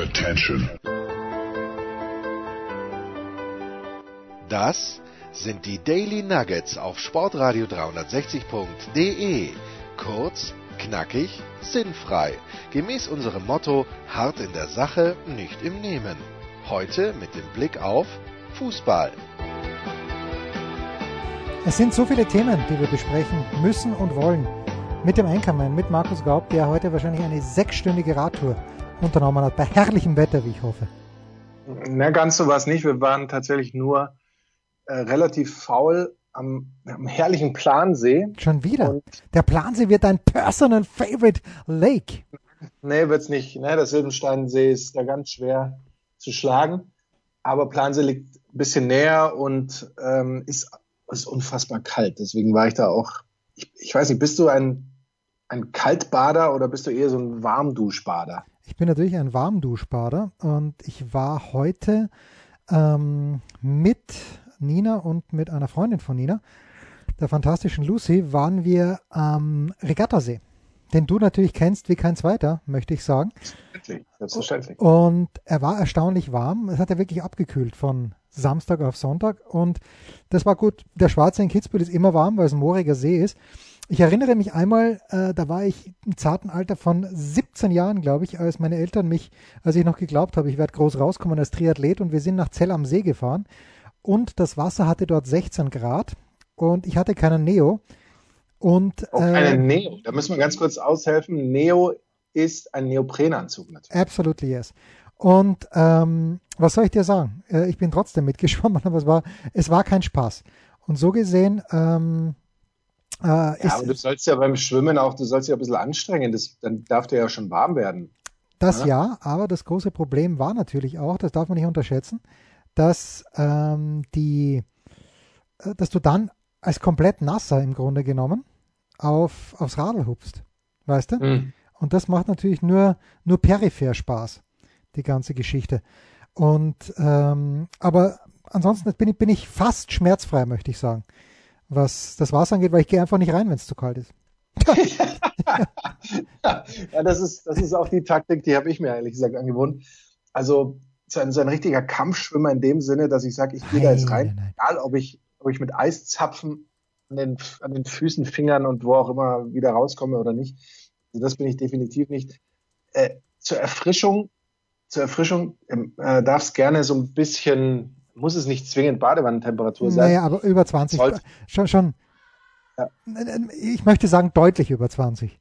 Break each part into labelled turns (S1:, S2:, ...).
S1: Attention.
S2: Das sind die Daily Nuggets auf Sportradio 360.de. Kurz, knackig, sinnfrei. Gemäß unserem Motto: hart in der Sache, nicht im Nehmen. Heute mit dem Blick auf Fußball.
S3: Es sind so viele Themen, die wir besprechen müssen und wollen. Mit dem Einkommen, mit Markus Gaub, der heute wahrscheinlich eine sechsstündige Radtour unternommen hat, bei herrlichem Wetter, wie ich hoffe.
S4: Na, ganz so war es nicht. Wir waren tatsächlich nur äh, relativ faul am, am, herrlichen Plansee.
S3: Schon wieder? Und Der Plansee wird dein Personal Favorite Lake.
S4: Nee, wird's nicht. Ne? Der Silbensteinsee ist da ganz schwer zu schlagen. Aber Plansee liegt ein bisschen näher und ähm, ist, ist unfassbar kalt. Deswegen war ich da auch. Ich, ich weiß nicht, bist du ein, ein Kaltbader oder bist du eher so ein Warmduschbader?
S3: Ich bin natürlich ein Warmduschbader und ich war heute ähm, mit Nina und mit einer Freundin von Nina, der fantastischen Lucy, waren wir am Regattasee. Den du natürlich kennst wie kein zweiter, möchte ich sagen.
S4: Selbstverständlich. Selbstverständlich.
S3: Und er war erstaunlich warm. Es hat ja wirklich abgekühlt von Samstag auf Sonntag. Und das war gut. Der Schwarze in Kitzbühel ist immer warm, weil es ein mooriger See ist. Ich erinnere mich einmal, äh, da war ich im zarten Alter von 17 Jahren, glaube ich, als meine Eltern mich, als ich noch geglaubt habe, ich werde groß rauskommen als Triathlet und wir sind nach Zell am See gefahren und das Wasser hatte dort 16 Grad und ich hatte keinen Neo. Und,
S4: äh, keinen Neo, da müssen wir ganz kurz aushelfen. Neo ist ein Neoprenanzug
S3: natürlich. Absolutely yes. Und ähm, was soll ich dir sagen? Äh, ich bin trotzdem mitgeschwommen, aber es war, es war kein Spaß. Und so gesehen ähm,
S4: äh, ja, aber du sollst ja beim Schwimmen auch, du sollst ja ein bisschen anstrengen, das, dann darf der ja schon warm werden.
S3: Das ja? ja, aber das große Problem war natürlich auch, das darf man nicht unterschätzen, dass ähm, die, äh, dass du dann als komplett nasser im Grunde genommen auf, aufs Radl hupst. Weißt du? Mhm. Und das macht natürlich nur, nur peripher Spaß, die ganze Geschichte. Und ähm, aber ansonsten bin ich, bin ich fast schmerzfrei, möchte ich sagen was das Wasser angeht, weil ich gehe einfach nicht rein, wenn es zu kalt ist.
S4: ja, das ist, das ist auch die Taktik, die habe ich mir ehrlich gesagt angewohnt. Also so ein, so ein richtiger Kampfschwimmer in dem Sinne, dass ich sage, ich gehe da jetzt rein, nein, nein. egal ob ich, ob ich mit Eiszapfen an den, an den Füßen, Fingern und wo auch immer wieder rauskomme oder nicht. Also das bin ich definitiv nicht. Äh, zur Erfrischung, zur Erfrischung ähm, äh, darf es gerne so ein bisschen muss es nicht zwingend Badewannentemperatur sein.
S3: Naja, aber über 20. Sollte. Schon, schon. Ja. Ich möchte sagen, deutlich über 20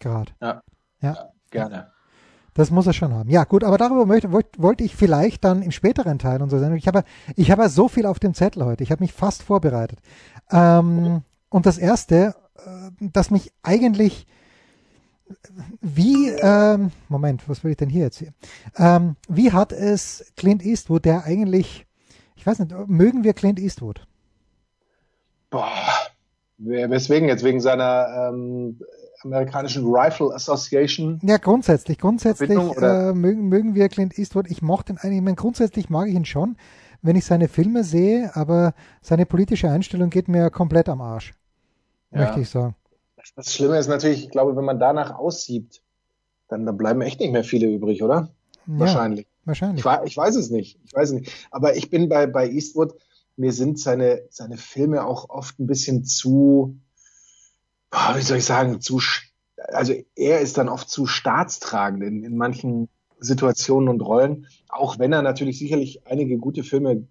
S3: Grad.
S4: Ja. ja. ja gerne.
S3: Das muss er schon haben. Ja, gut, aber darüber möchte, wollte ich vielleicht dann im späteren Teil so sein. Ich habe, ich habe so viel auf dem Zettel heute. Ich habe mich fast vorbereitet. Ähm, und das erste, äh, das mich eigentlich wie, ähm, Moment, was will ich denn hier jetzt hier? Ähm, wie hat es Clint Eastwood, der eigentlich ich weiß nicht, mögen wir Clint Eastwood?
S4: Boah, weswegen jetzt? Wegen seiner ähm, amerikanischen Rifle Association?
S3: Ja, grundsätzlich. Grundsätzlich äh, mögen, mögen wir Clint Eastwood. Ich mochte ihn eigentlich, ich meine, grundsätzlich mag ich ihn schon, wenn ich seine Filme sehe, aber seine politische Einstellung geht mir komplett am Arsch. Ja. Möchte ich sagen.
S4: Das Schlimme ist natürlich, ich glaube, wenn man danach aussieht, dann, dann bleiben echt nicht mehr viele übrig, oder? Ja. Wahrscheinlich.
S3: Wahrscheinlich.
S4: Ich, ich, weiß es nicht. Ich weiß es nicht. Aber ich bin bei, bei Eastwood, mir sind seine, seine Filme auch oft ein bisschen zu, wie soll ich sagen, zu, also er ist dann oft zu staatstragend in, in manchen Situationen und Rollen, auch wenn er natürlich sicherlich einige gute Filme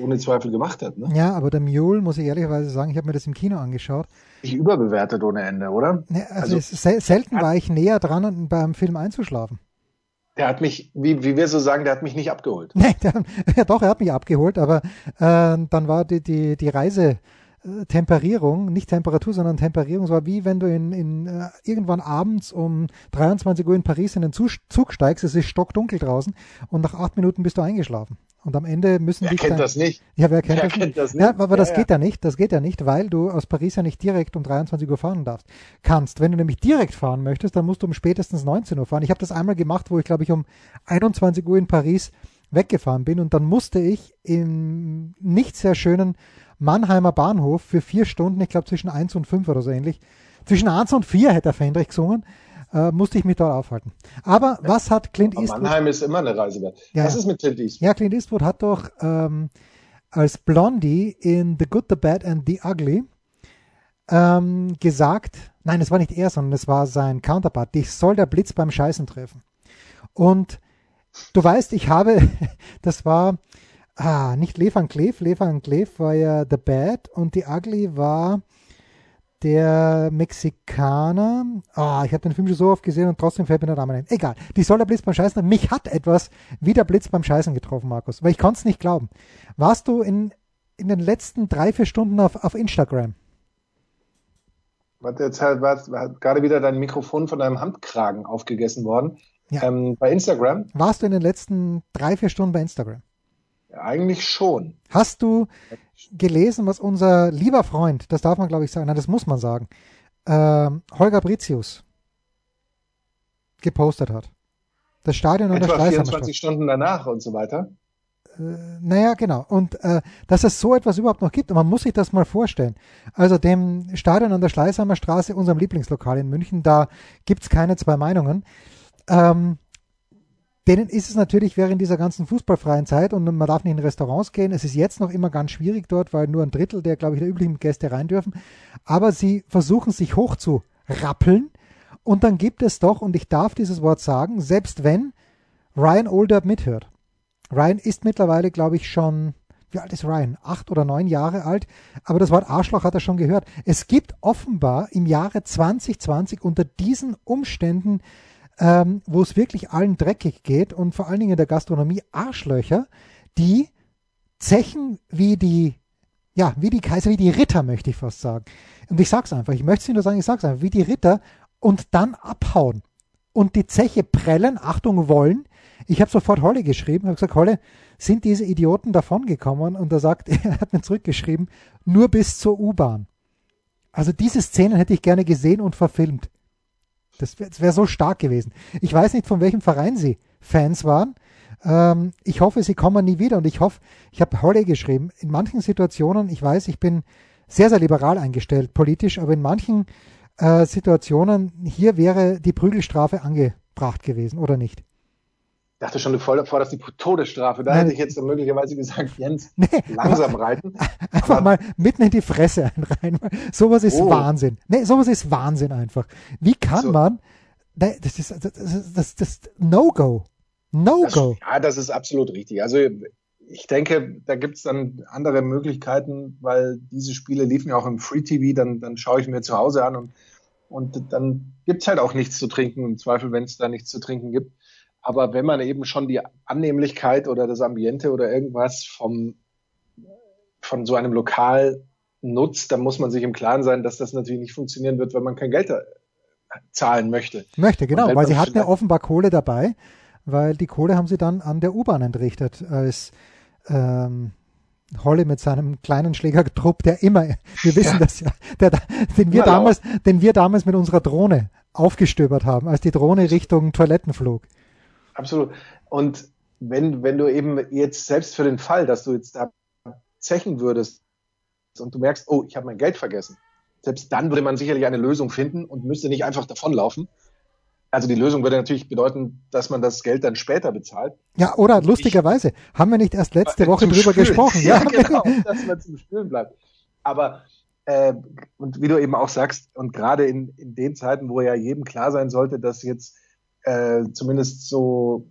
S4: ohne Zweifel gemacht hat. Ne?
S3: Ja, aber der Mule, muss ich ehrlicherweise sagen, ich habe mir das im Kino angeschaut.
S4: Ich überbewertet ohne Ende, oder?
S3: Ne, also, also selten war ich näher dran, beim Film einzuschlafen.
S4: Der hat mich, wie, wie wir so sagen, der hat mich nicht abgeholt.
S3: Nee, der, ja doch, er hat mich abgeholt, aber äh, dann war die, die, die Reise Temperierung, nicht Temperatur, sondern Temperierung. Es war wie wenn du in, in äh, irgendwann abends um 23 Uhr in Paris in den Zug steigst, es ist stockdunkel draußen und nach acht Minuten bist du eingeschlafen. Und am Ende müssen
S4: wer kennt
S3: dann,
S4: das nicht?
S3: Ja, wer kennt, wer das, kennt nicht? das nicht? Ja, aber ja, das ja. geht ja nicht. Das geht ja nicht, weil du aus Paris ja nicht direkt um 23 Uhr fahren darfst. Kannst. Wenn du nämlich direkt fahren möchtest, dann musst du um spätestens 19 Uhr fahren. Ich habe das einmal gemacht, wo ich glaube ich um 21 Uhr in Paris weggefahren bin und dann musste ich im nicht sehr schönen Mannheimer Bahnhof für vier Stunden, ich glaube zwischen eins und fünf oder so ähnlich, zwischen eins und vier hätte der Fendrich gesungen, äh, musste ich mich dort aufhalten. Aber ja. was hat Clint
S4: Eastwood? Mannheim ist immer eine Reise wert.
S3: Ja, was ist mit Clint Eastwood? Ja, Clint Eastwood hat doch ähm, als Blondie in The Good, The Bad and The Ugly ähm, gesagt, nein, es war nicht er, sondern es war sein Counterpart, dich soll der Blitz beim Scheißen treffen. Und du weißt, ich habe, das war ah, nicht Le Van Cleef, Le Van Cleef war ja The Bad und The Ugly war der Mexikaner. Ah, ich habe den Film schon so oft gesehen und trotzdem fällt mir der Name ein. Egal. Die soll der Blitz beim Scheißen. Mich hat etwas wie der Blitz beim Scheißen getroffen, Markus. Weil ich konnte es nicht glauben. Warst du in, in den letzten drei, vier Stunden auf, auf Instagram?
S4: Warte, jetzt hat, hat gerade wieder dein Mikrofon von deinem Handkragen aufgegessen worden. Ja. Ähm, bei Instagram?
S3: Warst du in den letzten drei, vier Stunden bei Instagram?
S4: Eigentlich schon.
S3: Hast du gelesen, was unser lieber Freund, das darf man glaube ich sagen, nein, das muss man sagen, ähm, Holger Britius gepostet hat? Das Stadion
S4: und Etwa der 24 Stunden danach und so weiter.
S3: Äh, naja, genau. Und äh, dass es so etwas überhaupt noch gibt, und man muss sich das mal vorstellen. Also dem Stadion an der Schleißheimer Straße, unserem Lieblingslokal in München, da gibt's keine zwei Meinungen. Ähm, denen ist es natürlich während dieser ganzen fußballfreien Zeit und man darf nicht in Restaurants gehen. Es ist jetzt noch immer ganz schwierig dort, weil nur ein Drittel der, glaube ich, der üblichen Gäste rein dürfen. Aber sie versuchen sich hoch zu rappeln. Und dann gibt es doch, und ich darf dieses Wort sagen, selbst wenn Ryan Older mithört. Ryan ist mittlerweile, glaube ich, schon, wie alt ist Ryan? Acht oder neun Jahre alt. Aber das Wort Arschloch hat er schon gehört. Es gibt offenbar im Jahre 2020 unter diesen Umständen ähm, wo es wirklich allen dreckig geht und vor allen Dingen in der Gastronomie Arschlöcher, die zechen wie die, ja, wie die Kaiser, wie die Ritter, möchte ich fast sagen. Und ich sag's einfach, ich möchte es nur sagen, ich sag's einfach, wie die Ritter und dann abhauen und die Zeche prellen, Achtung, wollen. Ich habe sofort Holle geschrieben, habe gesagt, Holle, sind diese Idioten davongekommen? Und er sagt, er hat mir zurückgeschrieben, nur bis zur U-Bahn. Also diese Szenen hätte ich gerne gesehen und verfilmt. Das wäre wär so stark gewesen. Ich weiß nicht, von welchem Verein sie Fans waren. Ähm, ich hoffe, sie kommen nie wieder und ich hoffe, ich habe Holle geschrieben, in manchen Situationen, ich weiß, ich bin sehr, sehr liberal eingestellt politisch, aber in manchen äh, Situationen, hier wäre die Prügelstrafe angebracht gewesen, oder nicht?
S4: Ich dachte schon, du forderst die Todesstrafe. Da Nein, hätte ich jetzt möglicherweise gesagt, Jens, nee, langsam reiten.
S3: Einfach mal mitten in die Fresse rein. Sowas ist oh. Wahnsinn. Nee, sowas ist Wahnsinn einfach. Wie kann so. man, das ist das, das, das, das No-Go. No-Go.
S4: Ja, das ist absolut richtig. Also ich denke, da gibt es dann andere Möglichkeiten, weil diese Spiele liefen ja auch im Free TV, dann, dann schaue ich mir zu Hause an und, und dann gibt es halt auch nichts zu trinken, im Zweifel, wenn es da nichts zu trinken gibt. Aber wenn man eben schon die Annehmlichkeit oder das Ambiente oder irgendwas vom, von so einem Lokal nutzt, dann muss man sich im Klaren sein, dass das natürlich nicht funktionieren wird, wenn man kein Geld zahlen möchte.
S3: Möchte, genau, weil sie hatten ja offenbar Kohle dabei, weil die Kohle haben sie dann an der U-Bahn entrichtet, als ähm, Holly mit seinem kleinen Schlägertrupp, der immer, wir wissen ja. das ja, der, den wir damals, den wir damals mit unserer Drohne aufgestöbert haben, als die Drohne Richtung Toiletten flog.
S4: Absolut. Und wenn, wenn du eben jetzt selbst für den Fall, dass du jetzt da zechen würdest und du merkst, oh, ich habe mein Geld vergessen, selbst dann würde man sicherlich eine Lösung finden und müsste nicht einfach davonlaufen. Also die Lösung würde natürlich bedeuten, dass man das Geld dann später bezahlt.
S3: Ja, oder lustigerweise, ich, haben wir nicht erst letzte Woche drüber Spülen. gesprochen.
S4: Ja, ja, genau, dass man zum Spülen bleibt. Aber äh, und wie du eben auch sagst, und gerade in, in den Zeiten, wo ja jedem klar sein sollte, dass jetzt äh, zumindest so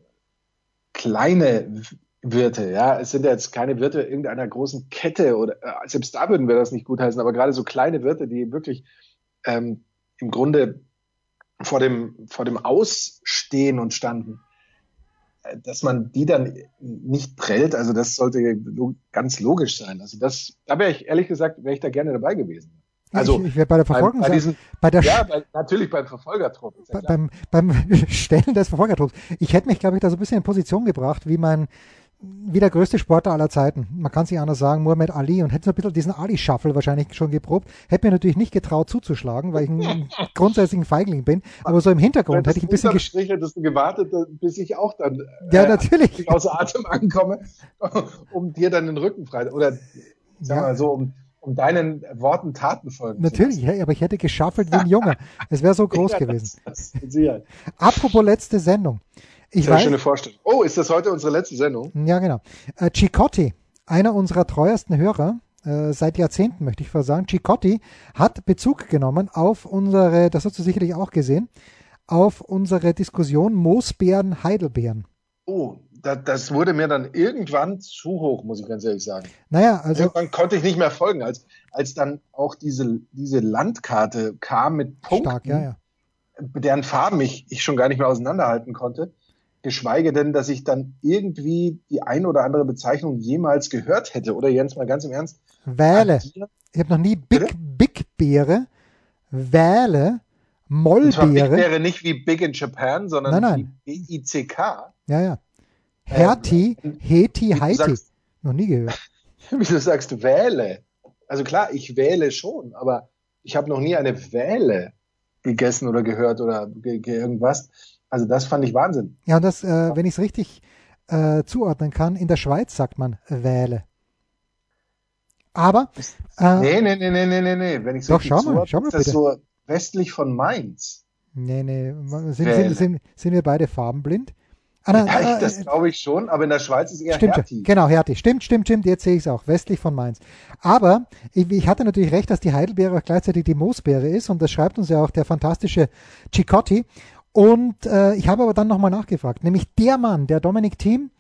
S4: kleine Wirte, ja, es sind ja jetzt keine Wirte irgendeiner großen Kette oder äh, selbst da würden wir das nicht gutheißen, aber gerade so kleine Wirte, die wirklich ähm, im Grunde vor dem, vor dem Ausstehen und standen, äh, dass man die dann nicht prellt, also das sollte ganz logisch sein. Also das, da wäre ich ehrlich gesagt, wäre ich da gerne dabei gewesen.
S3: Also ich, ich wäre bei der Verfolgung
S4: bei, bei, diesen, bei der ja, bei, natürlich beim Verfolgertrupp.
S3: Ja beim, beim Stellen des Verfolgertrupps. Ich hätte mich, glaube ich, da so ein bisschen in Position gebracht, wie mein wie der größte Sportler aller Zeiten. Man kann sich anders sagen, Muhammad Ali und hätte so ein bisschen diesen Ali-Shuffle wahrscheinlich schon geprobt. Hätte mir natürlich nicht getraut zuzuschlagen, weil ich ein grundsätzlich ein Feigling bin. Aber so im Hintergrund hätte ich ein bisschen
S4: Strich hättest du gewartet, bis ich auch dann
S3: ja, äh, natürlich.
S4: außer Atem ankomme, um dir dann den Rücken frei oder sagen wir mal so, um um deinen Worten Taten folgen
S3: Natürlich, ja, aber ich hätte geschaffelt wie ein Junge. Es wäre so groß ja, gewesen. Das, das Apropos letzte Sendung.
S4: Ich Sehr weiß, schöne Vorstellung. Oh, ist das heute unsere letzte Sendung?
S3: Ja, genau. Äh, Cicotti, einer unserer treuesten Hörer, äh, seit Jahrzehnten möchte ich sagen, Cicotti hat Bezug genommen auf unsere, das hast du sicherlich auch gesehen, auf unsere Diskussion Moosbeeren, Heidelbeeren.
S4: Oh, das, das wurde mir dann irgendwann zu hoch, muss ich ganz ehrlich sagen.
S3: Naja, also.
S4: Irgendwann konnte ich nicht mehr folgen, als, als dann auch diese, diese Landkarte kam mit Punkten, stark, ja, ja. deren Farben ich, ich schon gar nicht mehr auseinanderhalten konnte geschweige denn, dass ich dann irgendwie die ein oder andere Bezeichnung jemals gehört hätte. Oder Jens, mal ganz im Ernst.
S3: Wähle. Ich habe noch nie Big, Big Beere, Wähle, Mollbeere. Big
S4: Beere nicht wie Big in Japan, sondern
S3: nein, nein.
S4: wie B-I-C-K.
S3: Ja, ja. Herti, ähm, Heti, Heiti. Noch nie gehört.
S4: Wie du sagst, wähle. Also klar, ich wähle schon, aber ich habe noch nie eine Wähle gegessen oder gehört oder irgendwas. Also das fand ich Wahnsinn.
S3: Ja, und das, äh, wenn ich es richtig äh, zuordnen kann, in der Schweiz sagt man Wähle. Aber.
S4: Äh, nee, nee, nee, nee, nee, nee, nee. Wenn ich
S3: doch, schau mal, schau mal
S4: ist das so westlich von Mainz.
S3: Nee, nee. Sind, sind, sind, sind wir beide farbenblind?
S4: Ah, na, ja, das äh, glaube ich schon, aber in der Schweiz ist eher
S3: stimmt,
S4: Hertie.
S3: Genau, Hertie. Stimmt, stimmt, stimmt. Jetzt sehe ich es auch. Westlich von Mainz. Aber ich, ich, hatte natürlich recht, dass die Heidelbeere auch gleichzeitig die Moosbeere ist und das schreibt uns ja auch der fantastische Cicotti. Und äh, ich habe aber dann nochmal nachgefragt, nämlich der Mann, der Dominic Thiem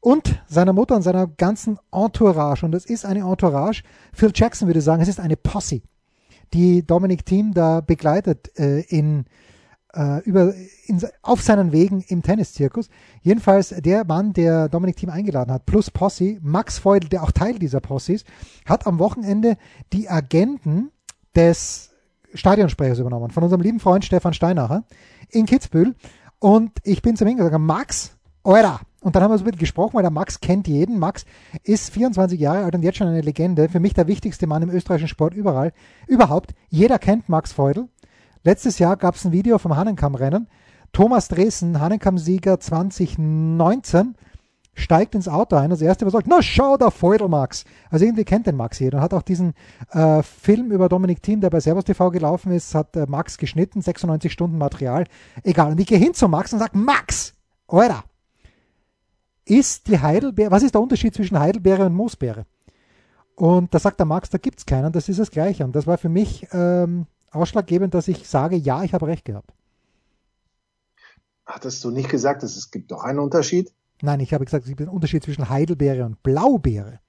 S3: und seiner Mutter und seiner ganzen Entourage, und es ist eine Entourage, Phil Jackson würde sagen, es ist eine Posse, die Dominic Thiem da begleitet äh, in, über, in, auf seinen Wegen im Tenniszirkus. Jedenfalls der Mann, der Dominic Thiem eingeladen hat, plus Posse, Max Feudel, der auch Teil dieser Posse ist, hat am Wochenende die Agenten des Stadionsprechers übernommen, von unserem lieben Freund Stefan Steinacher in Kitzbühel. Und ich bin zu ihm gesagt, Max, Alter. Und dann haben wir so ein bisschen gesprochen, weil der Max kennt jeden. Max ist 24 Jahre alt und jetzt schon eine Legende. Für mich der wichtigste Mann im österreichischen Sport überall. Überhaupt. Jeder kennt Max Feudel. Letztes Jahr gab es ein Video vom Hahnenkamm-Rennen. Thomas Dresen, Hahnenkamm-Sieger 2019 steigt ins Auto ein. Das erste, was sagt, na schau, der Feudel Max. Also irgendwie kennt den Max jeder und hat auch diesen äh, Film über Dominik Thiem, der bei Servus TV gelaufen ist, hat äh, Max geschnitten, 96 Stunden Material. Egal. Und ich gehe hin zu Max und sage, Max, Alter, ist die Heidelbeere, was ist der Unterschied zwischen Heidelbeere und Moosbeere? Und da sagt der Max, da gibt's keinen, das ist das Gleiche. Und das war für mich ähm, ausschlaggebend, dass ich sage, ja, ich habe recht gehabt.
S4: Hattest du nicht gesagt, dass es gibt doch einen Unterschied?
S3: Nein, ich habe gesagt, es gibt einen Unterschied zwischen Heidelbeere und Blaubeere.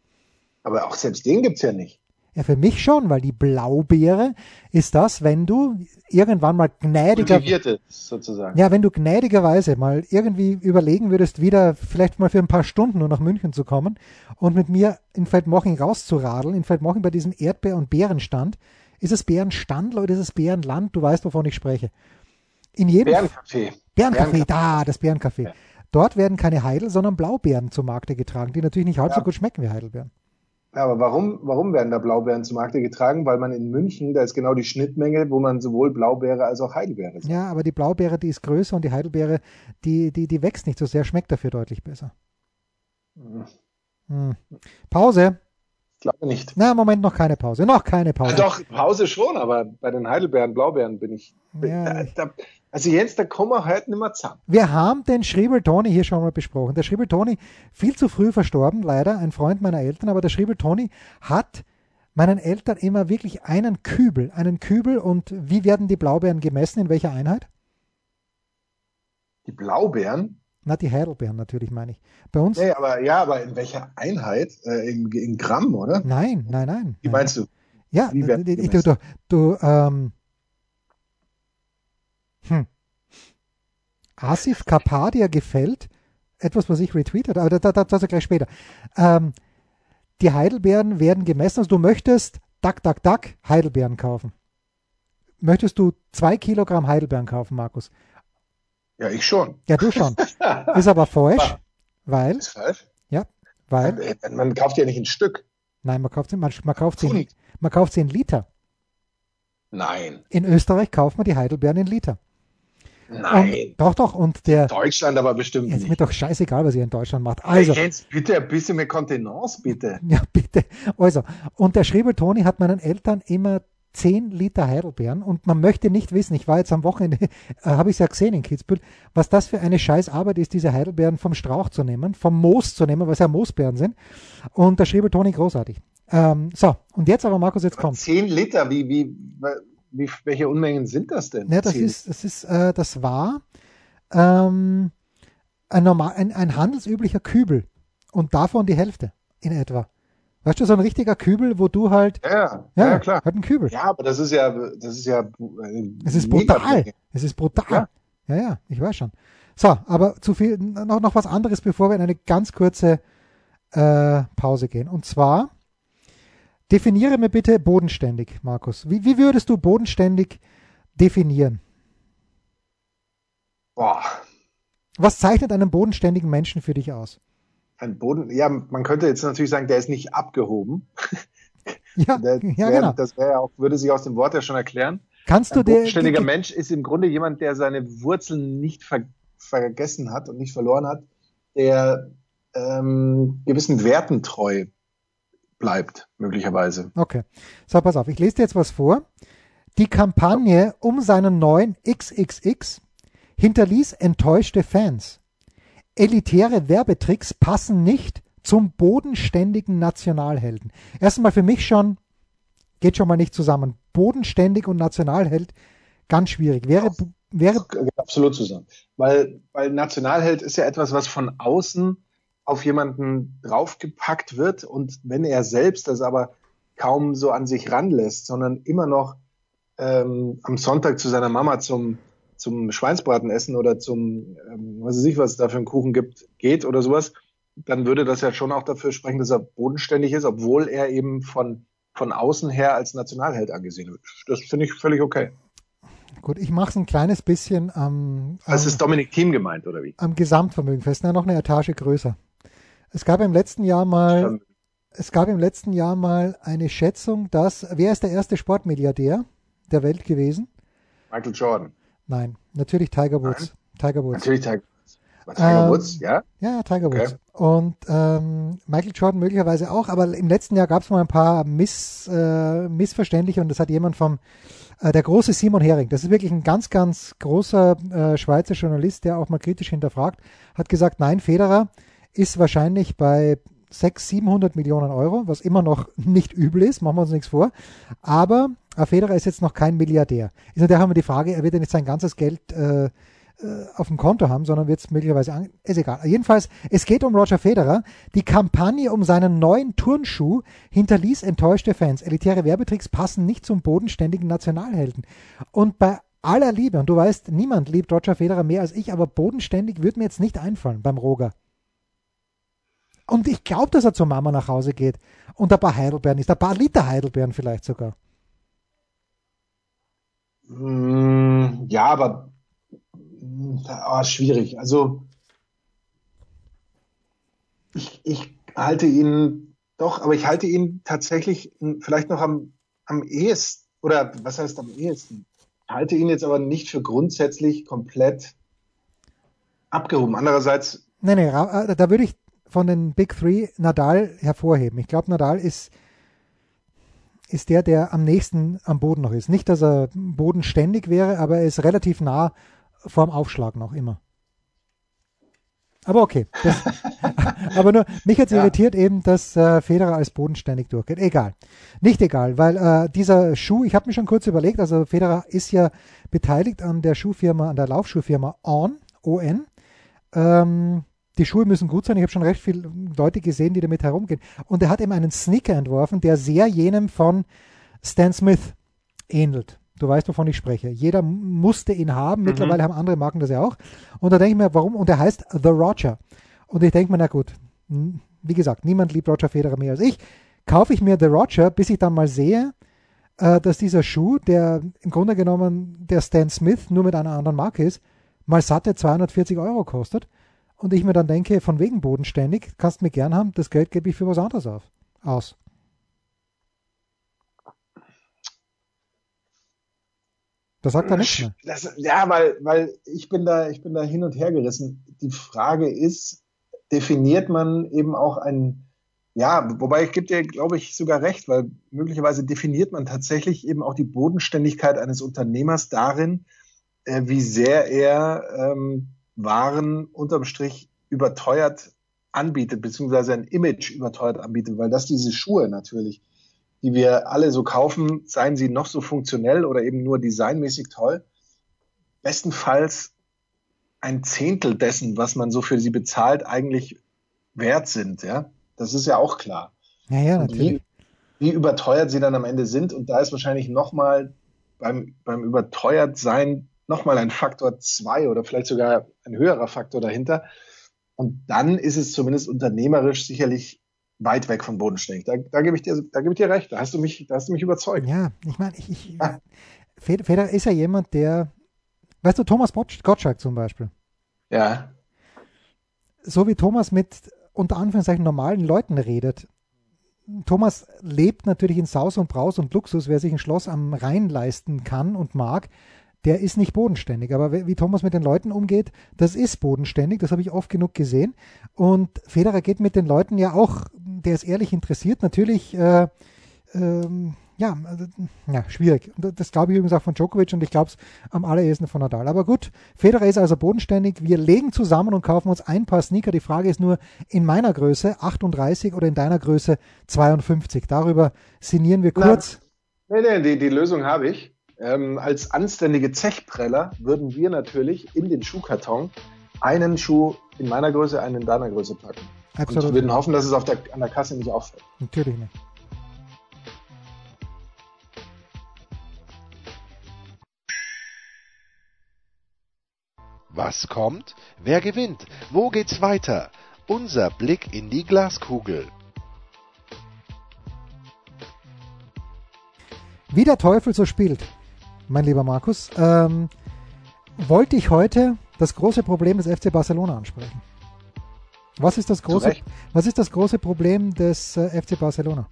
S4: Aber auch selbst den gibt es ja nicht.
S3: Ja, für mich schon, weil die Blaubeere ist das, wenn du irgendwann mal gnädiger,
S4: sozusagen.
S3: Ja, wenn du gnädigerweise mal irgendwie überlegen würdest, wieder vielleicht mal für ein paar Stunden nur nach München zu kommen und mit mir in Feldmoching rauszuradeln, in Feldmoching bei diesem Erdbeer- und Bärenstand. Ist es Bärenstandl oder ist es Bärenland? Du weißt, wovon ich spreche. In jedem
S4: Bärencafé.
S3: Bärencafé, da, das Bärencafé. Ja. Dort werden keine Heidel, sondern Blaubeeren zu Markte getragen, die natürlich nicht halb ja. so gut schmecken wie Heidelbeeren.
S4: Ja, aber warum, warum werden da Blaubeeren zu Markte getragen? Weil man in München, da ist genau die Schnittmenge, wo man sowohl Blaubeere als auch Heidelbeere
S3: sagt. Ja, aber die Blaubeere, die ist größer und die Heidelbeere, die, die, die wächst nicht so sehr, schmeckt dafür deutlich besser. Hm. Hm. Pause.
S4: Ich glaube nicht.
S3: Na, Moment, noch keine Pause. Noch keine Pause.
S4: Ja, doch, Pause schon, aber bei den Heidelbeeren, Blaubeeren bin ich. Ja, da, da, also jetzt, da kommen wir heute nicht mehr zusammen.
S3: Wir haben den Schriebel Toni hier schon mal besprochen. Der Schriebel Toni, viel zu früh verstorben, leider, ein Freund meiner Eltern, aber der Schriebel Toni hat meinen Eltern immer wirklich einen Kübel, einen Kübel und wie werden die Blaubeeren gemessen, in welcher Einheit?
S4: Die Blaubeeren?
S3: Na, die Heidelbeeren natürlich, meine ich. Bei uns.
S4: Nee, aber ja, aber in welcher Einheit? Äh, in, in, Gramm, oder?
S3: Nein, nein, nein.
S4: Wie meinst du?
S3: Ja, du, du, du ähm, hm. Asif Kapadia gefällt, etwas, was ich retweetet, aber das, das, das gleich später. Ähm, die Heidelbeeren werden gemessen, also du möchtest, dack, dack, dack, Heidelbeeren kaufen. Möchtest du zwei Kilogramm Heidelbeeren kaufen, Markus?
S4: Ja, ich schon.
S3: Ja, du schon. Ist aber falsch, weil.
S4: Ist falsch?
S3: Ja, weil.
S4: Man kauft ja nicht ein Stück.
S3: Nein, man kauft sie, man, man kauft sie, in, man kauft sie in Liter.
S4: Nein.
S3: In Österreich kauft man die Heidelbeeren in Liter.
S4: Nein.
S3: Und, doch, doch. Und der.
S4: Deutschland aber bestimmt
S3: Jetzt
S4: nicht.
S3: ist mir doch scheißegal, was ihr in Deutschland macht. Also.
S4: Jens, bitte ein bisschen mehr Kontenance, bitte.
S3: Ja, bitte. Also. Und der Schriebel Toni hat meinen Eltern immer 10 Liter Heidelbeeren und man möchte nicht wissen, ich war jetzt am Wochenende, äh, habe ich es ja gesehen in Kitzbühel, was das für eine scheiß Arbeit ist, diese Heidelbeeren vom Strauch zu nehmen, vom Moos zu nehmen, was ja Moosbeeren sind. Und der Schriebel Toni großartig. Ähm, so, und jetzt aber Markus, jetzt kommt.
S4: 10 Liter, wie, wie, wie, welche Unmengen sind das denn?
S3: Ja, das
S4: 10
S3: ist, das ist, äh, das war ähm, ein, normal, ein, ein handelsüblicher Kübel und davon die Hälfte in etwa. Weißt du, so ein richtiger Kübel, wo du halt,
S4: Ja, ja,
S3: ja,
S4: klar.
S3: halt ein Kübel.
S4: Ja, aber das ist ja, das ist ja. äh,
S3: Es ist brutal. Es ist brutal.
S4: Ja.
S3: Ja. ja, ich weiß schon. So, aber zu viel, noch, noch was anderes, bevor wir in eine ganz kurze äh, Pause gehen. Und zwar, definiere mir bitte bodenständig, Markus. Wie, wie würdest du bodenständig definieren?
S4: Boah,
S3: Was zeichnet einen bodenständigen Menschen für dich aus?
S4: Ein Boden. Ja, man könnte jetzt natürlich sagen, der ist nicht abgehoben.
S3: Ja,
S4: Der,
S3: ja
S4: wär,
S3: genau.
S4: Das wäre ja auch, würde sich aus dem Wort ja schon erklären.
S3: Kannst du
S4: Ein bodenständiger
S3: ge-
S4: Mensch ist im Grunde jemand, der seine Wurzeln nicht ver vergessen hat und nicht verloren hat, der ähm, gewissen Werten treu bleibt, möglicherweise.
S3: Okay. So, pass auf, ich lese dir jetzt was vor. Die Kampagne um seinen neuen XXX hinterließ enttäuschte Fans. Elitäre Werbetricks passen nicht zum bodenständigen Nationalhelden. Erstmal für mich schon, geht schon mal nicht zusammen. Bodenständig und Nationalheld, ganz schwierig. Wäre, wäre,
S4: absolut zusammen. Weil, weil Nationalheld ist ja etwas, was von außen auf jemanden draufgepackt wird und wenn er selbst das aber kaum so an sich ranlässt, sondern immer noch ähm, am Sonntag zu seiner Mama zum, zum Schweinsbraten essen oder zum, ähm, was weiß ich, was es da für einen Kuchen gibt, geht oder sowas, dann würde das ja schon auch dafür sprechen, dass er bodenständig ist, obwohl er eben von, von außen her als Nationalheld angesehen wird. Das finde ich völlig okay.
S3: gut, ich mache es ein kleines bisschen am,
S4: Das
S3: am,
S4: ist Dominik Thiem gemeint, oder wie?
S3: am Gesamtvermögen fest, na, noch eine Etage größer. Es gab im letzten Jahr mal, es gab im letzten Jahr mal eine Schätzung, dass, wer ist der erste Sportmilliardär der Welt gewesen?
S4: Michael Jordan.
S3: Nein, natürlich Tiger Woods. Tiger Woods.
S4: Natürlich Tiger Woods. Tiger
S3: Ähm,
S4: Woods, ja?
S3: Ja, ja, Tiger
S4: Okay.
S3: Woods. Und ähm, Michael Jordan möglicherweise auch, aber im letzten Jahr gab es mal ein paar Miss, äh, Missverständliche und das hat jemand vom, äh, der große Simon Hering, das ist wirklich ein ganz, ganz großer äh, Schweizer Journalist, der auch mal kritisch hinterfragt, hat gesagt, nein, Federer ist wahrscheinlich bei 600, 700 Millionen Euro, was immer noch nicht übel ist, machen wir uns nichts vor. Aber äh, Federer ist jetzt noch kein Milliardär. Ist natürlich auch immer die Frage, er wird ja nicht sein ganzes Geld äh, äh, auf dem Konto haben, sondern wird es möglicherweise an. Ist egal. Jedenfalls, es geht um Roger Federer. Die Kampagne um seinen neuen Turnschuh hinterließ enttäuschte Fans. Elitäre Werbetricks passen nicht zum bodenständigen Nationalhelden. Und bei aller Liebe, und du weißt, niemand liebt Roger Federer mehr als ich, aber bodenständig wird mir jetzt nicht einfallen beim Roger. Und ich glaube, dass er zur Mama nach Hause geht und ein paar Heidelbeeren isst, ein paar Liter Heidelbeeren vielleicht sogar.
S4: Mm, Ja, aber ah, schwierig. Also ich, ich halte ihn doch, aber ich halte ihn tatsächlich vielleicht noch am, am ehesten, oder was heißt am ehesten? Ich halte ihn jetzt aber nicht für grundsätzlich komplett abgehoben. Andererseits,
S3: Nee, nee, äh, da würde ich von den Big Three Nadal hervorheben. Ich glaube, Nadal ist, ist der, der am nächsten am Boden noch ist. Nicht, dass er bodenständig wäre, aber er ist relativ nah vorm Aufschlag noch immer. Aber okay. Das, aber nur, mich hat
S4: Ja.
S3: irritiert eben, dass äh, Federer als bodenständig durchgeht. Egal. Nicht egal, weil äh, dieser Schuh, ich habe mir schon kurz überlegt, also Federer ist ja beteiligt an der Schuhfirma, an der Laufschuhfirma On, ON. Ähm, die Schuhe müssen gut sein. Ich habe schon recht viele Leute gesehen, die damit herumgehen. Und er hat eben einen Sneaker entworfen, der sehr jenem von Stan Smith ähnelt. Du weißt, wovon ich spreche. Jeder musste ihn haben. Mittlerweile haben andere Marken das ja auch. Und da denke ich mir, warum? Und er heißt The Roger. Und ich denke mir, na gut, wie gesagt, niemand liebt Roger Federer mehr als ich. Kaufe ich mir The Roger, bis ich dann mal sehe, äh, dass dieser Schuh, der im Grunde genommen der Stan Smith nur mit einer anderen Marke ist, mal satte 240 Euro kostet. Und ich mir dann denke, von wegen bodenständig, kannst du mir gern haben, das Geld gebe ich für was anderes auf, aus. Da sagt er nichts mehr.
S4: Das, ja, weil, weil ich bin da, ich bin da hin und her gerissen. Die Frage ist, definiert man eben auch ein, ja, wobei ich gebe dir, glaube ich, sogar recht, weil möglicherweise definiert man tatsächlich eben auch die Bodenständigkeit eines Unternehmers darin, äh, wie sehr er ähm, Waren unterm Strich überteuert anbietet, beziehungsweise ein Image überteuert anbietet, weil das diese Schuhe natürlich, die wir alle so kaufen, seien sie noch so funktionell oder eben nur designmäßig toll, bestenfalls ein Zehntel dessen, was man so für sie bezahlt, eigentlich wert sind, ja. Das ist ja auch klar.
S3: Ja, ja, natürlich.
S4: Wie, wie überteuert sie dann am Ende sind und da ist wahrscheinlich nochmal beim, beim überteuert sein nochmal ein Faktor zwei oder vielleicht sogar ein höherer Faktor dahinter. Und dann ist es zumindest unternehmerisch sicherlich weit weg von bodenständig. Da, da gebe ich dir, da gebe ich dir recht. Da hast du mich, da hast du mich überzeugt.
S3: Ja, ich meine, ich, ich ah. Federer ist ja jemand, der, weißt du, Thomas Gottschalk zum Beispiel.
S4: Ja.
S3: So wie Thomas mit unter Anführungszeichen normalen Leuten redet. Thomas lebt natürlich in Saus und Braus und Luxus, wer sich ein Schloss am Rhein leisten kann und mag, der ist nicht bodenständig. Aber wie Thomas mit den Leuten umgeht, das ist bodenständig. Das habe ich oft genug gesehen. Und Federer geht mit den Leuten ja auch, der ist ehrlich interessiert, natürlich. Äh, ähm, ja, also, ja, schwierig. Und das glaube ich übrigens auch von Djokovic und ich glaube es am allerersten von Nadal. Aber gut, Federer ist also bodenständig. Wir legen zusammen und kaufen uns ein paar Sneaker. Die Frage ist nur, in meiner Größe 38 oder in deiner Größe 52. Darüber sinnieren wir kurz.
S4: Nee, nee, die, die Lösung habe ich. Ähm, als anständige Zechpreller würden wir natürlich in den Schuhkarton einen Schuh in meiner Größe, einen in deiner Größe packen. Absolut. Und würden hoffen, dass es auf der, an der Kasse nicht auffällt.
S3: Natürlich nicht.
S2: Was kommt? Wer gewinnt? Wo geht's weiter? Unser Blick in die Glaskugel.
S3: Wie der Teufel so spielt mein lieber Markus, ähm, wollte ich heute das große Problem des FC Barcelona ansprechen. Was ist das große, was ist das große Problem des äh, FC Barcelona?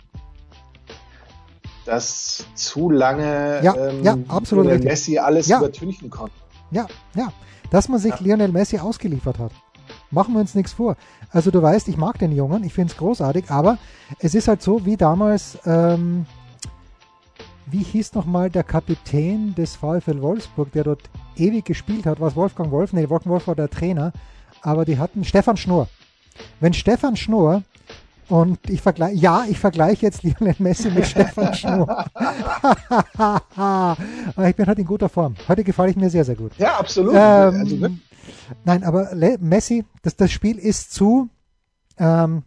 S4: Dass zu lange
S3: ja, ähm, ja, absolut
S4: Lionel Messi alles ja. übertünchen konnte.
S3: Ja, ja. Dass man sich ja. Lionel Messi ausgeliefert hat. Machen wir uns nichts vor. Also du weißt, ich mag den Jungen, ich finde es großartig, aber es ist halt so wie damals ähm, wie hieß nochmal der Kapitän des VfL Wolfsburg, der dort ewig gespielt hat? War es Wolfgang Wolf? Nee, Wolfgang Wolf war der Trainer. Aber die hatten Stefan Schnorr. Wenn Stefan Schnorr und ich vergleiche, ja, ich vergleiche jetzt Lionel Messi mit Stefan Schnorr. aber ich bin halt in guter Form. Heute gefalle ich mir sehr, sehr gut.
S4: Ja, absolut.
S3: Ähm, also, ne? Nein, aber Le Messi, das, das Spiel ist zu, ähm,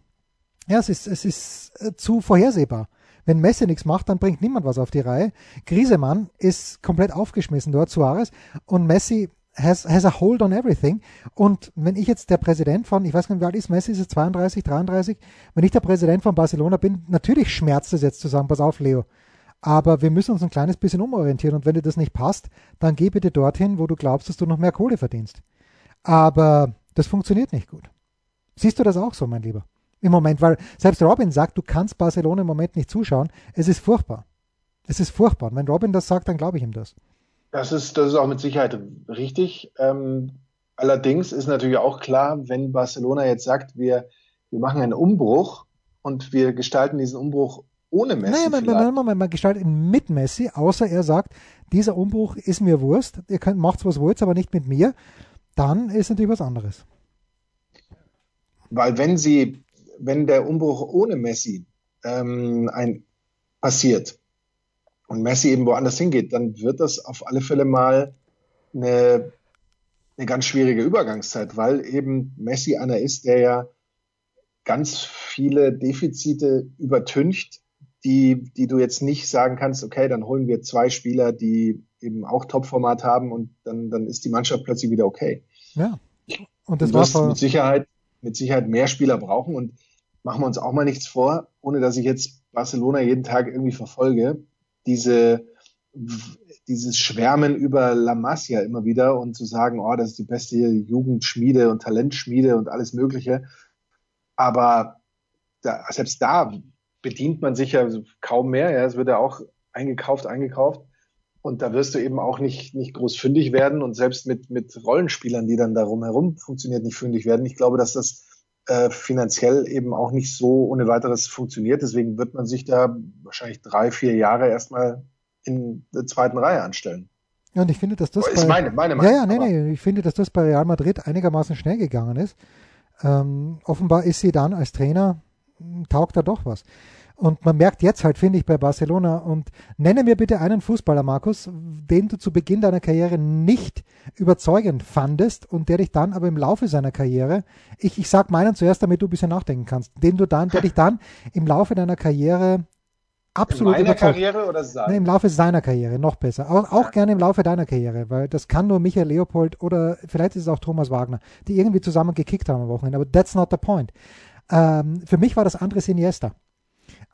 S3: ja, es ist, es ist äh, zu vorhersehbar. Wenn Messi nichts macht, dann bringt niemand was auf die Reihe. Griesemann ist komplett aufgeschmissen dort, Suarez. Und Messi has, has a hold on everything. Und wenn ich jetzt der Präsident von, ich weiß nicht, wie alt ist Messi, ist es 32, 33? Wenn ich der Präsident von Barcelona bin, natürlich schmerzt es jetzt zu sagen, pass auf, Leo. Aber wir müssen uns ein kleines bisschen umorientieren. Und wenn dir das nicht passt, dann geh bitte dorthin, wo du glaubst, dass du noch mehr Kohle verdienst. Aber das funktioniert nicht gut. Siehst du das auch so, mein Lieber? Im Moment, weil selbst Robin sagt, du kannst Barcelona im Moment nicht zuschauen. Es ist furchtbar. Es ist furchtbar. Und wenn Robin das sagt, dann glaube ich ihm das.
S4: Das ist, das ist auch mit Sicherheit richtig. Ähm, allerdings ist natürlich auch klar, wenn Barcelona jetzt sagt, wir, wir machen einen Umbruch und wir gestalten diesen Umbruch ohne Messi.
S3: Nein, man, man, man, man, gestaltet ihn mit Messi, außer er sagt, dieser Umbruch ist mir Wurst, ihr könnt, macht was wollt, aber nicht mit mir, dann ist natürlich was anderes.
S4: Weil wenn sie wenn der Umbruch ohne Messi ähm, ein, passiert und Messi eben woanders hingeht, dann wird das auf alle Fälle mal eine, eine ganz schwierige Übergangszeit, weil eben Messi einer ist, der ja ganz viele Defizite übertüncht, die, die du jetzt nicht sagen kannst, okay, dann holen wir zwei Spieler, die eben auch Topformat haben und dann, dann ist die Mannschaft plötzlich wieder okay.
S3: Ja.
S4: Und das war mit Sicherheit, mit Sicherheit mehr Spieler brauchen und machen wir uns auch mal nichts vor, ohne dass ich jetzt Barcelona jeden Tag irgendwie verfolge, diese, dieses Schwärmen über La Masia immer wieder und zu sagen, oh, das ist die beste Jugendschmiede und Talentschmiede und alles Mögliche. Aber da, selbst da bedient man sich ja kaum mehr. Ja, es wird ja auch eingekauft, eingekauft. Und da wirst du eben auch nicht, nicht groß fündig werden und selbst mit, mit Rollenspielern, die dann darum herum funktioniert, nicht fündig werden. Ich glaube, dass das äh, finanziell eben auch nicht so ohne weiteres funktioniert. Deswegen wird man sich da wahrscheinlich drei, vier Jahre erstmal in der zweiten Reihe anstellen.
S3: Ja, und ich finde, dass das.
S4: Ist meine, meine Meinung.
S3: Ja, ja, nee, nee. Ich finde, dass das bei Real Madrid einigermaßen schnell gegangen ist. Ähm, offenbar ist sie dann als Trainer, hm, taugt da doch was. Und man merkt jetzt halt, finde ich, bei Barcelona und nenne mir bitte einen Fußballer, Markus, den du zu Beginn deiner Karriere nicht überzeugend fandest und der dich dann aber im Laufe seiner Karriere, ich, ich sag meinen zuerst, damit du ein bisschen nachdenken kannst, den du dann, der dich dann im Laufe deiner Karriere absolut
S4: In meiner
S3: überzeugt.
S4: Karriere oder sein?
S3: Nee, Im Laufe seiner Karriere, noch besser. Auch, auch gerne im Laufe deiner Karriere, weil das kann nur Michael Leopold oder vielleicht ist es auch Thomas Wagner, die irgendwie zusammen gekickt haben am Wochenende, aber that's not the point. Ähm, für mich war das Andres Iniesta.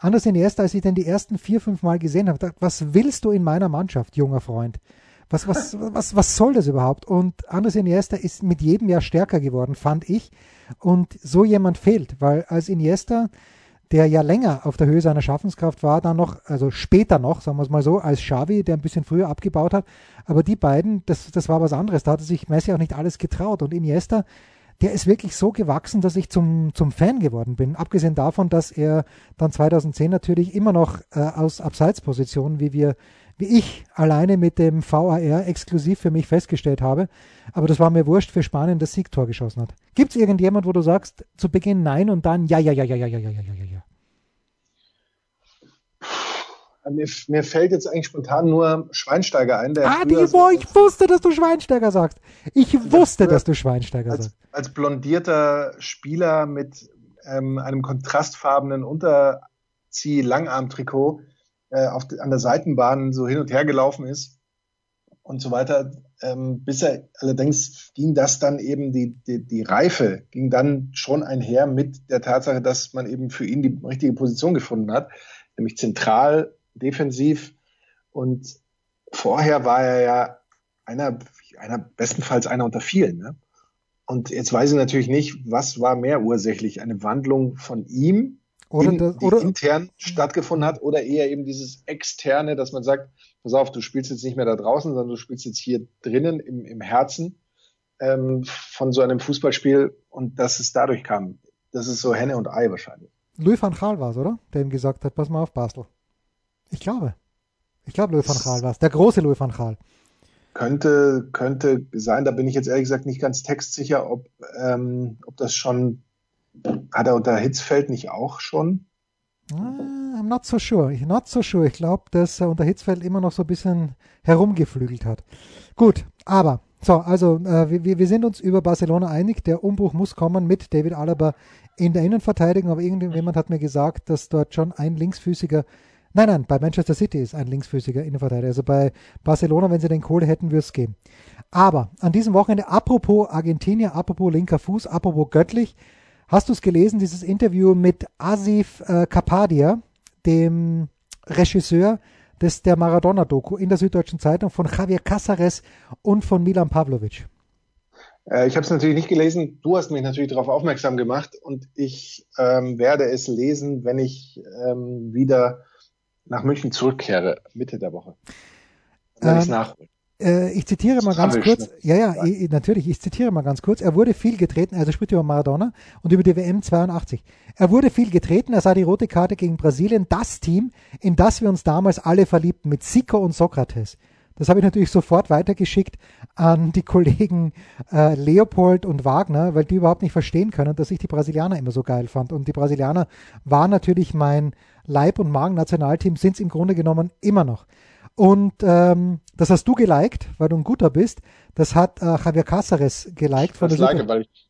S3: Andres Iniesta, als ich den die ersten vier, fünf Mal gesehen habe, dachte, was willst du in meiner Mannschaft, junger Freund? Was, was, was, was soll das überhaupt? Und Andres Iniesta ist mit jedem Jahr stärker geworden, fand ich. Und so jemand fehlt, weil als Iniesta, der ja länger auf der Höhe seiner Schaffenskraft war, dann noch, also später noch, sagen wir es mal so, als Xavi, der ein bisschen früher abgebaut hat. Aber die beiden, das, das war was anderes. Da hatte sich Messi auch nicht alles getraut. Und Iniesta, der ist wirklich so gewachsen, dass ich zum, zum Fan geworden bin. Abgesehen davon, dass er dann 2010 natürlich immer noch äh, aus Abseitspositionen, wie wir, wie ich alleine mit dem VAR exklusiv für mich festgestellt habe. Aber das war mir wurscht für Spanien das Siegtor geschossen hat. Gibt es irgendjemand, wo du sagst, zu Beginn nein und dann ja, ja, ja, ja, ja, ja, ja, ja, ja, ja.
S4: Mir, mir fällt jetzt eigentlich spontan nur Schweinsteiger ein. Der
S3: Ah, die,
S4: so
S3: ich wusste, dass du Schweinsteiger sagst. Ich wusste, dass du Schweinsteiger
S4: als,
S3: sagst.
S4: als blondierter Spieler mit ähm, einem kontrastfarbenen Unterzieh-Langarm-Trikot äh, auf, an der Seitenbahn so hin und her gelaufen ist und so weiter. Ähm, bis er allerdings ging das dann eben, die, die, die Reife ging dann schon einher mit der Tatsache, dass man eben für ihn die richtige Position gefunden hat, nämlich zentral, defensiv. Und vorher war er ja einer, einer bestenfalls einer unter vielen. Ne? Und jetzt weiß ich natürlich nicht, was war mehr ursächlich, eine Wandlung von ihm,
S3: Oder,
S4: in,
S3: das,
S4: die
S3: oder
S4: intern stattgefunden hat, oder eher eben dieses externe, dass man sagt, pass auf, du spielst jetzt nicht mehr da draußen, sondern du spielst jetzt hier drinnen im, im Herzen ähm, von so einem Fußballspiel und dass es dadurch kam. Das ist so Henne und Ei wahrscheinlich.
S3: Louis van Gaal war es, oder? Der ihm gesagt hat, pass mal auf, Basel. Ich glaube. Ich glaube, Louis van Gaal war es. Der große Louis van Gaal.
S4: Könnte, könnte sein, da bin ich jetzt ehrlich gesagt nicht ganz textsicher, ob, ähm, ob das schon, hat er unter Hitzfeld nicht auch schon?
S3: Ah, I'm not so sure. Ich not so sure. Ich glaube, dass er unter Hitzfeld immer noch so ein bisschen herumgeflügelt hat. Gut, aber so, also äh, wir, wir sind uns über Barcelona einig. Der Umbruch muss kommen mit David Alaba in der Innenverteidigung. Aber irgendjemand hat mir gesagt, dass dort schon ein linksfüßiger Nein, nein, bei Manchester City ist ein linksfüßiger Innenverteidiger. Also bei Barcelona, wenn sie den Kohle hätten, würde es gehen. Aber an diesem Wochenende, apropos Argentinier, apropos linker Fuß, apropos göttlich, hast du es gelesen, dieses Interview mit Asif äh, Kapadia, dem Regisseur des der Maradona-Doku in der Süddeutschen Zeitung von Javier Casares und von Milan Pavlovic.
S4: Äh, ich habe es natürlich nicht gelesen. Du hast mich natürlich darauf aufmerksam gemacht und ich ähm, werde es lesen, wenn ich ähm, wieder nach München zurückkehre, Mitte der Woche. Dann ähm, ich nachholen.
S3: Äh, ich zitiere mal ganz kurz. Ja, ja, ich, natürlich, ich zitiere mal ganz kurz. Er wurde viel getreten, also spricht über Maradona und über die WM 82. Er wurde viel getreten, er sah die rote Karte gegen Brasilien, das Team, in das wir uns damals alle verliebten, mit Zico und Sokrates. Das habe ich natürlich sofort weitergeschickt an die Kollegen äh, Leopold und Wagner, weil die überhaupt nicht verstehen können, dass ich die Brasilianer immer so geil fand. Und die Brasilianer waren natürlich mein Leib- und Magen-Nationalteam, sind es im Grunde genommen immer noch. Und ähm, das hast du geliked, weil du ein guter bist. Das hat äh, Javier Cáceres geliked von
S4: das
S3: der,
S4: like, weil ich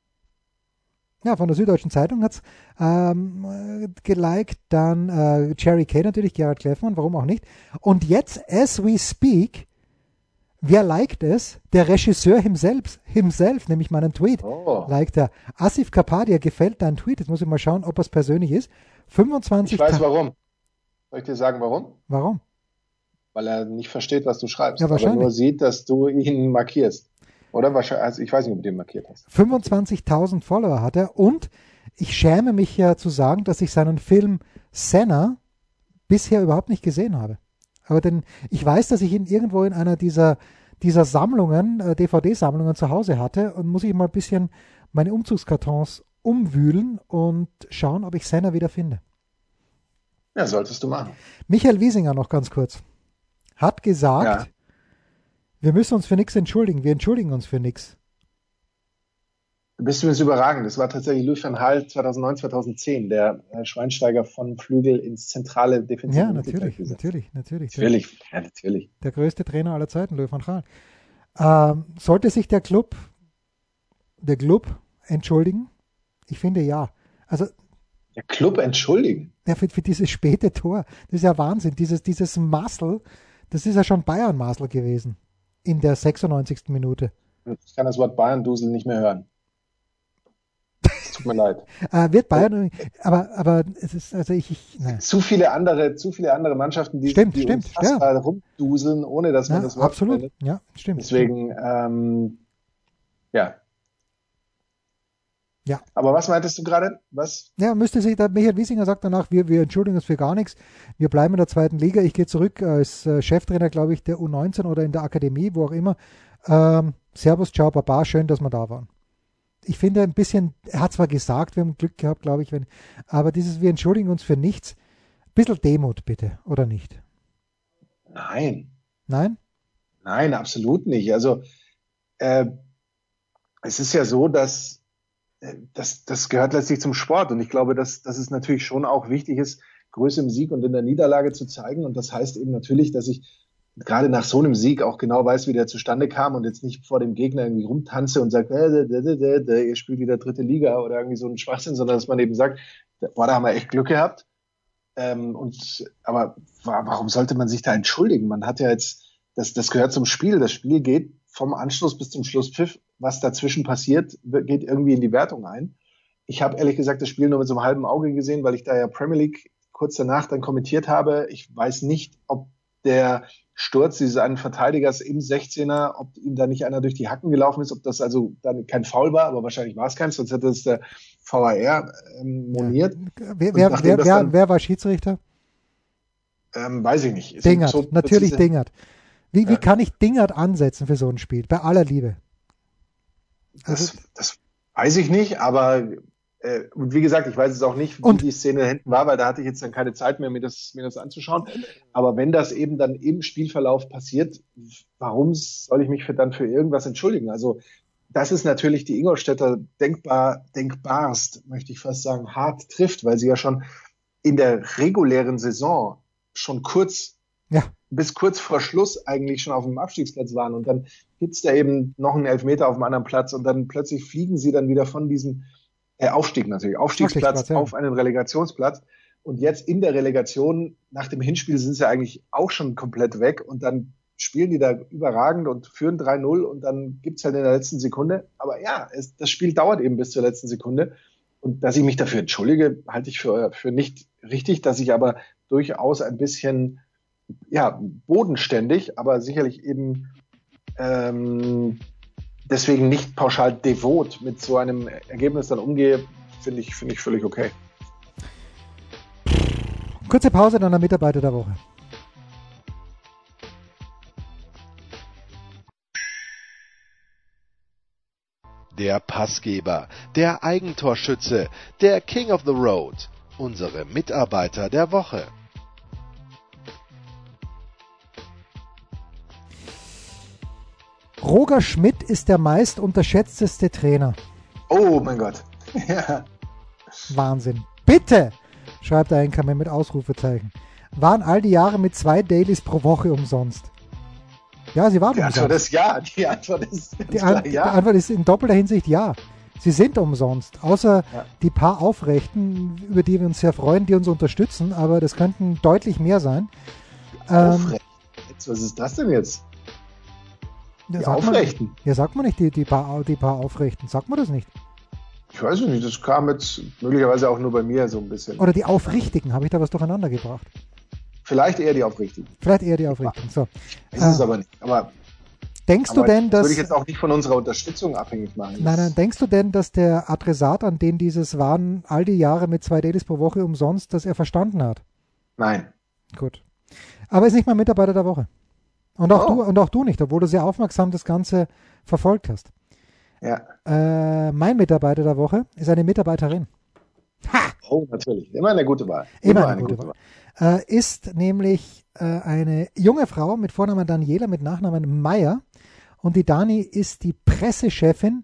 S3: ja, von der Süddeutschen Zeitung hat's ähm, geliked. Dann äh, Jerry Kay natürlich, Gerhard Kleffmann, warum auch nicht. Und jetzt, as we speak, wer liked es? Der Regisseur himself, himself nämlich meinen Tweet,
S4: oh.
S3: liked er. Asif Kapadia gefällt dein Tweet. Jetzt muss ich mal schauen, ob es persönlich ist. 25
S4: Ich weiß
S3: Ta-
S4: warum. Soll ich dir sagen, warum?
S3: Warum?
S4: Weil er nicht versteht, was du schreibst.
S3: Ja, wahrscheinlich.
S4: Aber nur sieht, dass du ihn markierst. Oder wahrscheinlich, also ich weiß nicht, ob du den markiert hast.
S3: 25.000 Follower hat er und ich schäme mich ja zu sagen, dass ich seinen Film Senna bisher überhaupt nicht gesehen habe. Aber denn ich weiß, dass ich ihn irgendwo in einer dieser, dieser Sammlungen, äh, DVD-Sammlungen zu Hause hatte und muss ich mal ein bisschen meine Umzugskartons umwühlen und schauen, ob ich Senna wieder finde.
S4: Ja, solltest du machen.
S3: Michael Wiesinger noch ganz kurz. Hat gesagt, ja. wir müssen uns für nichts entschuldigen. Wir entschuldigen uns für nichts.
S4: Du bist übrigens überragend. Das war tatsächlich Louis van Gaal 2009, 2010, der Schweinsteiger von Flügel ins zentrale Defensiv.
S3: Ja, natürlich, natürlich, natürlich.
S4: Natürlich, ja, natürlich.
S3: Der größte Trainer aller Zeiten, Louis van Gaal. Ähm, sollte sich der Club, der Club entschuldigen? Ich finde ja. Also
S4: der Club entschuldigen?
S3: Ja, für, für dieses späte Tor. Das ist ja Wahnsinn. Dieses, dieses Muscle, das ist ja schon Bayern-Muscle gewesen. In der 96. Minute.
S4: Ich kann das Wort Bayern-Dusel nicht mehr hören. Tut mir leid.
S3: äh, wird Bayern, aber, aber es ist, also ich, ich
S4: Zu viele andere, zu viele andere Mannschaften, die,
S3: stimmt,
S4: die
S3: stimmt,
S4: fast ja. rumduseln, ohne dass man ja, das Wort
S3: Absolut, findet. ja, stimmt.
S4: Deswegen, ähm, ja,
S3: ja.
S4: Aber was meintest du gerade? Was?
S3: Ja, müsste sich, der Michael Wiesinger sagt danach, wir, wir entschuldigen uns für gar nichts. Wir bleiben in der zweiten Liga. Ich gehe zurück als äh, Cheftrainer, glaube ich, der U19 oder in der Akademie, wo auch immer. Ähm, Servus, ciao, Baba, schön, dass wir da waren. Ich finde ein bisschen, er hat zwar gesagt, wir haben Glück gehabt, glaube ich, wenn, aber dieses, wir entschuldigen uns für nichts. Ein bisschen Demut bitte, oder nicht?
S4: Nein.
S3: Nein?
S4: Nein, absolut nicht. Also, äh, es ist ja so, dass das, das gehört letztlich zum Sport. Und ich glaube, dass, dass es natürlich schon auch wichtig ist, Größe im Sieg und in der Niederlage zu zeigen. Und das heißt eben natürlich, dass ich gerade nach so einem Sieg auch genau weiß, wie der zustande kam und jetzt nicht vor dem Gegner irgendwie rumtanze und sagt, äh, äh, äh, ihr spielt wieder dritte Liga oder irgendwie so ein Schwachsinn, sondern dass man eben sagt, boah, da haben wir echt Glück gehabt. Ähm, und aber warum sollte man sich da entschuldigen? Man hat ja jetzt, das, das gehört zum Spiel. Das Spiel geht vom Anschluss bis zum Schlusspfiff was dazwischen passiert, geht irgendwie in die Wertung ein. Ich habe ehrlich gesagt das Spiel nur mit so einem halben Auge gesehen, weil ich da ja Premier League kurz danach dann kommentiert habe. Ich weiß nicht, ob der Sturz dieses einen Verteidigers im 16er, ob ihm da nicht einer durch die Hacken gelaufen ist, ob das also dann kein Foul war, aber wahrscheinlich war es keins, sonst hätte es der VAR ähm, moniert.
S3: Ja. Wer, wer, wer, dann, wer, war Schiedsrichter?
S4: Ähm, weiß ich nicht.
S3: Dingert, so, natürlich Dingert. Wie, ja. wie kann ich Dingert ansetzen für so ein Spiel? Bei aller Liebe.
S4: Das, das weiß ich nicht, aber äh, und wie gesagt, ich weiß es auch nicht, wie und? die Szene hinten war, weil da hatte ich jetzt dann keine Zeit mehr, mir das, mir das anzuschauen. Aber wenn das eben dann im Spielverlauf passiert, warum soll ich mich für, dann für irgendwas entschuldigen? Also das ist natürlich die Ingolstädter denkbar, denkbarst, möchte ich fast sagen, hart trifft, weil sie ja schon in der regulären Saison schon kurz
S3: ja
S4: bis kurz vor Schluss eigentlich schon auf dem Abstiegsplatz waren und dann gibt's da eben noch einen Elfmeter auf einem anderen Platz und dann plötzlich fliegen sie dann wieder von diesem äh, Aufstieg natürlich, Aufstiegsplatz ja. auf einen Relegationsplatz. Und jetzt in der Relegation nach dem Hinspiel sind sie eigentlich auch schon komplett weg. Und dann spielen die da überragend und führen 3-0 und dann gibt's halt in der letzten Sekunde, aber ja, es, das Spiel dauert eben bis zur letzten Sekunde. Und dass ich mich dafür entschuldige, halte ich für, für nicht richtig, dass ich aber durchaus ein bisschen ja, bodenständig, aber sicherlich eben ähm, deswegen nicht pauschal devot mit so einem Ergebnis dann umgehe, finde ich, finde ich völlig okay.
S3: Kurze Pause, dann der Mitarbeiter der Woche.
S2: Der Passgeber, der Eigentorschütze, der King of the Road, unsere Mitarbeiter der Woche.
S3: Roger Schmidt ist der meist unterschätzteste Trainer.
S4: Oh mein Gott. ja.
S3: Wahnsinn. Bitte, schreibt ein Kammer mit Ausrufezeichen. Waren all die Jahre mit zwei Dailies pro Woche umsonst? Ja, sie waren
S4: die
S3: umsonst.
S4: Antwort ist ja. Die Antwort ist
S3: die, An ja. die Antwort ist in doppelter Hinsicht ja. Sie sind umsonst, außer ja. die paar Aufrechten, über die wir uns sehr freuen, die uns unterstützen, aber das könnten deutlich mehr sein.
S4: Ähm, was ist das denn jetzt?
S3: Ja, die Aufrechten. Man, ja, sagt man nicht die, die, paar, die paar Aufrechten. Sagt man das nicht?
S4: Ich weiß nicht, das kam jetzt möglicherweise auch nur bei mir so ein bisschen.
S3: Oder die Aufrichtigen, habe ich da was durcheinander gebracht?
S4: Vielleicht eher die Aufrichtigen.
S3: Vielleicht eher die Aufrichtigen, so.
S4: Ist äh, es aber nicht. Aber,
S3: denkst aber du denn, dass...
S4: Würde ich jetzt auch nicht von unserer Unterstützung abhängig machen.
S3: Nein, nein, denkst du denn, dass der Adressat, an den dieses waren, all die Jahre mit zwei Dailies pro Woche umsonst, dass er verstanden hat?
S4: Nein.
S3: Gut. Aber ist nicht mal Mitarbeiter der Woche. Und auch, oh. du, und auch du nicht, obwohl du sehr aufmerksam das Ganze verfolgt hast.
S4: Ja.
S3: Äh, mein Mitarbeiter der Woche ist eine Mitarbeiterin.
S4: Ha! Oh, natürlich. Immer eine gute Wahl.
S3: Immer, Immer eine, eine, gute, Wahl. Wahl. Äh, ist nämlich äh, eine junge Frau mit Vornamen Daniela, mit Nachnamen Meyer. Und die Dani ist die Pressechefin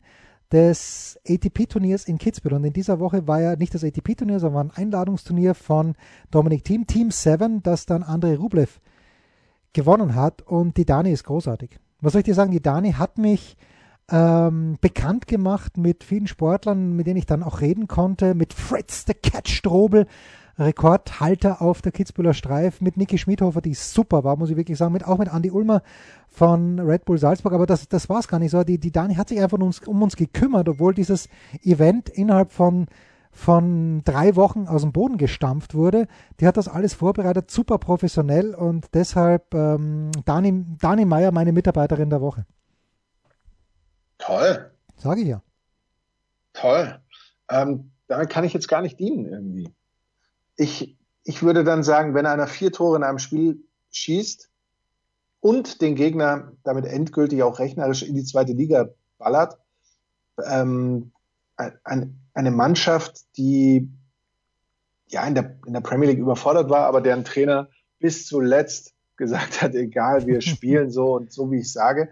S3: des ATP-Turniers in Kitzbühel. Und in dieser Woche war ja nicht das ATP-Turnier, sondern war ein Einladungsturnier von Dominik Team, Team 7, das dann Andrei Rublev gewonnen hat. Und die Dani ist großartig. Was soll ich dir sagen? Die Dani hat mich ähm, bekannt gemacht mit vielen Sportlern, mit denen ich dann auch reden konnte, mit Fritz the Cat Strobel, Rekordhalter auf der Kitzbühler Streif, mit Niki Schmidhofer, die super war, muss ich wirklich sagen, mit, auch mit Andy Ulmer von Red Bull Salzburg, aber das, das war es gar nicht so. Die, die Dani hat sich einfach um uns, um uns gekümmert, obwohl dieses Event innerhalb von von drei Wochen aus dem Boden gestampft wurde. Die hat das alles vorbereitet, super professionell und deshalb ähm, Dani, Dani Meyer, meine Mitarbeiterin der Woche.
S4: Toll.
S3: Sage ich ja.
S4: Toll. Ähm, damit kann ich jetzt gar nicht dienen irgendwie. Ich, ich würde dann sagen, wenn einer vier Tore in einem Spiel schießt und den Gegner damit endgültig auch rechnerisch in die zweite Liga ballert, ähm, ein, eine Mannschaft, die ja in der, in der Premier League überfordert war, aber deren Trainer bis zuletzt gesagt hat, egal, wir spielen so und so, wie ich sage.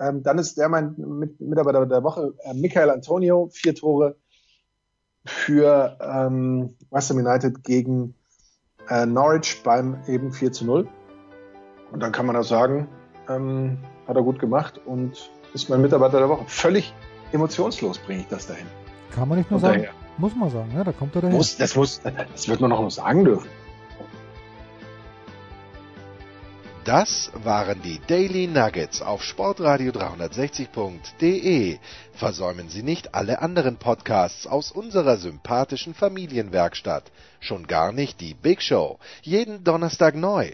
S4: Ähm, dann ist der mein Mitarbeiter der Woche, äh, Michael Antonio, vier Tore für ähm, West Ham United gegen äh, Norwich beim eben 4 zu 0. Und dann kann man auch sagen, ähm, hat er gut gemacht und ist mein Mitarbeiter der Woche. Völlig emotionslos bringe ich das dahin.
S3: Kann man nicht nur sagen. Daher. Muss man sagen, ja, da kommt er dahin.
S4: Muss, das, muss, das wird man noch noch sagen dürfen.
S2: Das waren die Daily Nuggets auf Sportradio 360.de. Versäumen Sie nicht alle anderen Podcasts aus unserer sympathischen Familienwerkstatt. Schon gar nicht die Big Show. Jeden Donnerstag neu.